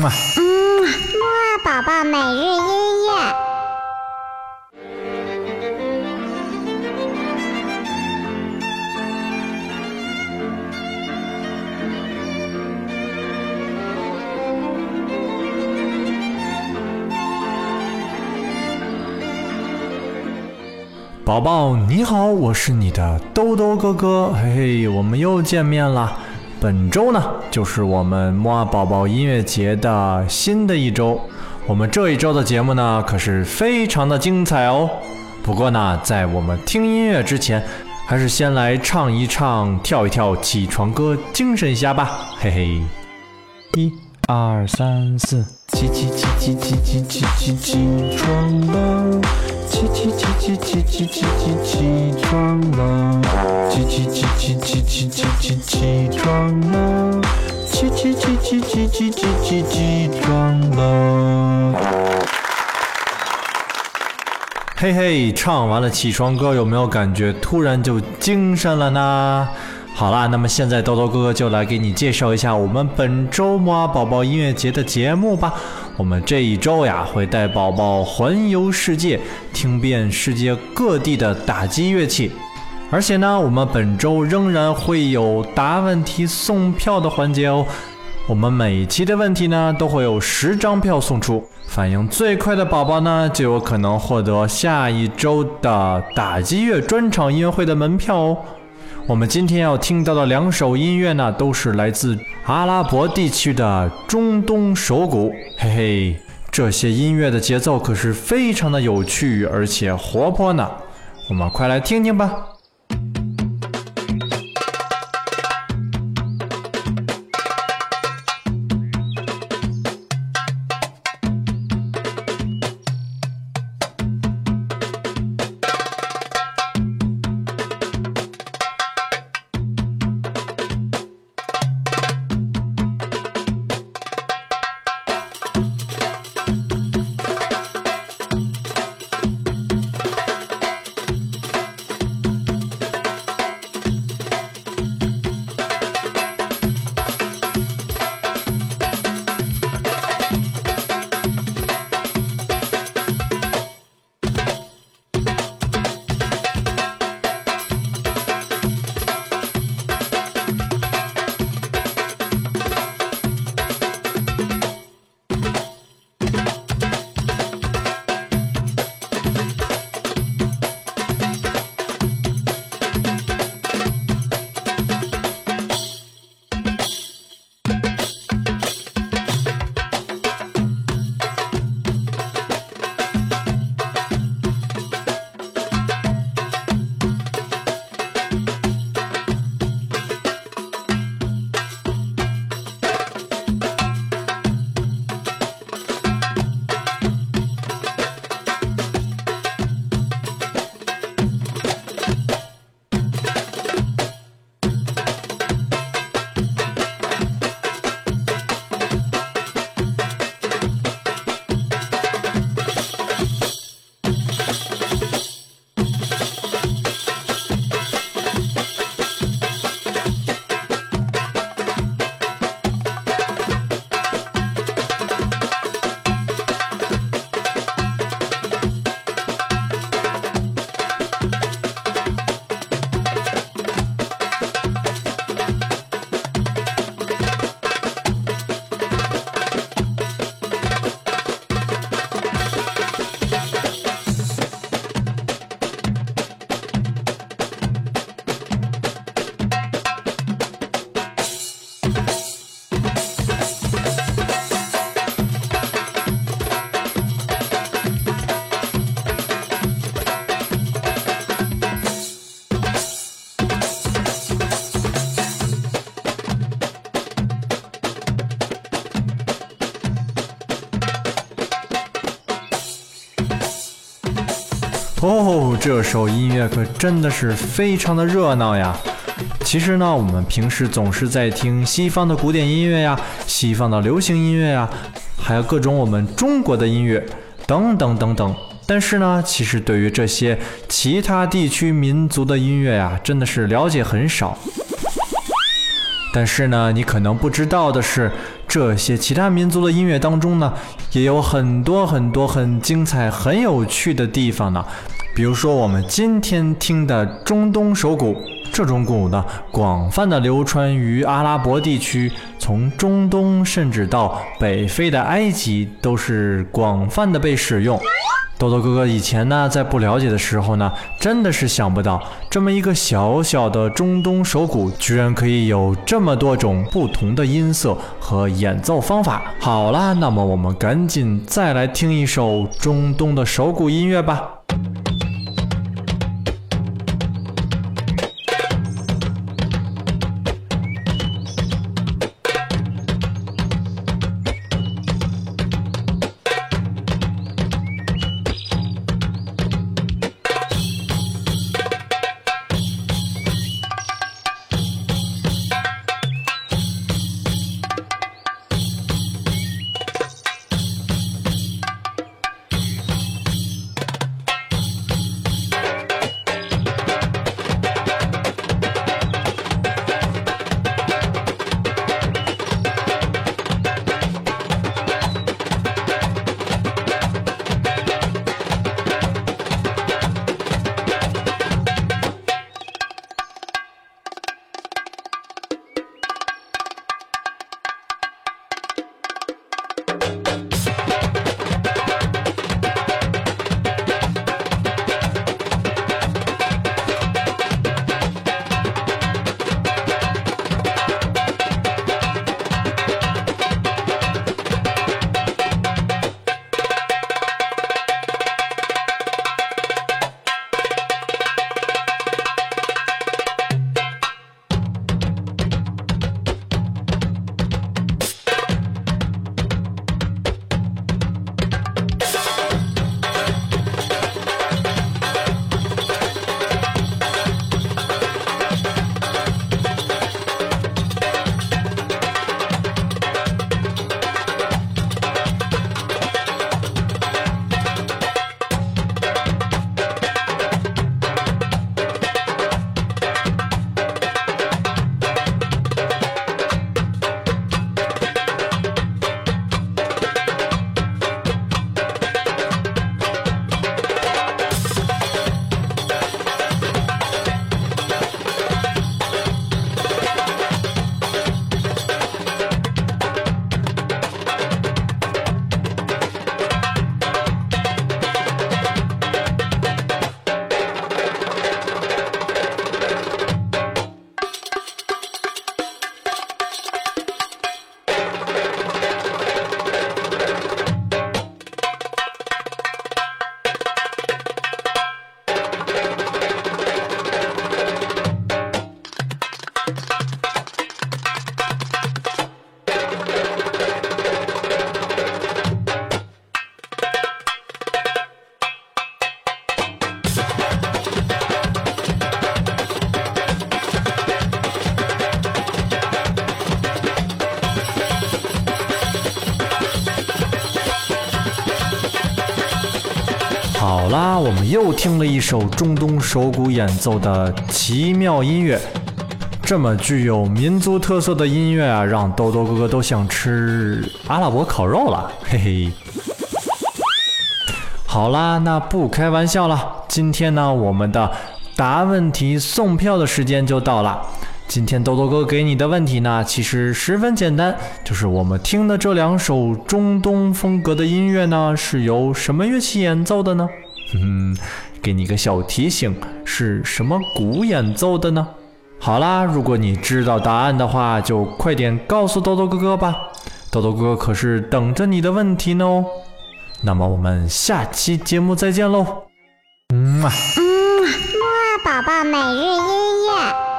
嗯啊，嗯，木二宝宝每日音乐。宝宝你好，我是你的兜兜哥哥，嘿嘿，我们又见面了。本周呢，就是我们木二宝宝音乐节的新的一周。我们这一周的节目呢，可是非常的精彩哦。不过呢，在我们听音乐之前，还是先来唱一唱、跳一跳起床歌，精神一下吧，嘿嘿。一、二、三、四，起起起起起起起起起床了。起起起起起起起起起床了，起起起起起起起起起床了，起起起起起起起起起床了。嘿嘿，唱完了起床歌，有没有感觉突然就精神了呢？好啦，那么现在豆豆哥哥就来给你介绍一下我们本周末宝宝音乐节的节目吧。我们这一周呀，会带宝宝环游世界，听遍世界各地的打击乐器。而且呢，我们本周仍然会有答问题送票的环节哦。我们每期的问题呢，都会有十张票送出，反应最快的宝宝呢，就有可能获得下一周的打击乐专场音乐会的门票哦。我们今天要听到的两首音乐呢，都是来自阿拉伯地区的中东手鼓。嘿嘿，这些音乐的节奏可是非常的有趣，而且活泼呢。我们快来听听吧。哦，这首音乐可真的是非常的热闹呀！其实呢，我们平时总是在听西方的古典音乐呀、西方的流行音乐呀，还有各种我们中国的音乐等等等等。但是呢，其实对于这些其他地区民族的音乐呀，真的是了解很少。但是呢，你可能不知道的是，这些其他民族的音乐当中呢，也有很多很多很精彩、很有趣的地方呢。比如说，我们今天听的中东手鼓，这种鼓呢，广泛的流传于阿拉伯地区，从中东甚至到北非的埃及，都是广泛的被使用。豆豆哥哥以前呢，在不了解的时候呢，真的是想不到，这么一个小小的中东手鼓，居然可以有这么多种不同的音色和演奏方法。好啦，那么我们赶紧再来听一首中东的手鼓音乐吧。好啦，我们又听了一首中东手鼓演奏的奇妙音乐。这么具有民族特色的音乐啊，让豆豆哥哥都想吃阿拉伯烤肉了，嘿嘿。好啦，那不开玩笑了，今天呢，我们的答问题送票的时间就到了。今天豆豆哥给你的问题呢，其实十分简单，就是我们听的这两首中东风格的音乐呢，是由什么乐器演奏的呢？嗯，给你个小提醒，是什么鼓演奏的呢？好啦，如果你知道答案的话，就快点告诉豆豆哥哥吧，豆豆哥可是等着你的问题呢哦。那么我们下期节目再见喽。嗯啊。嗯，木二宝宝每日音乐。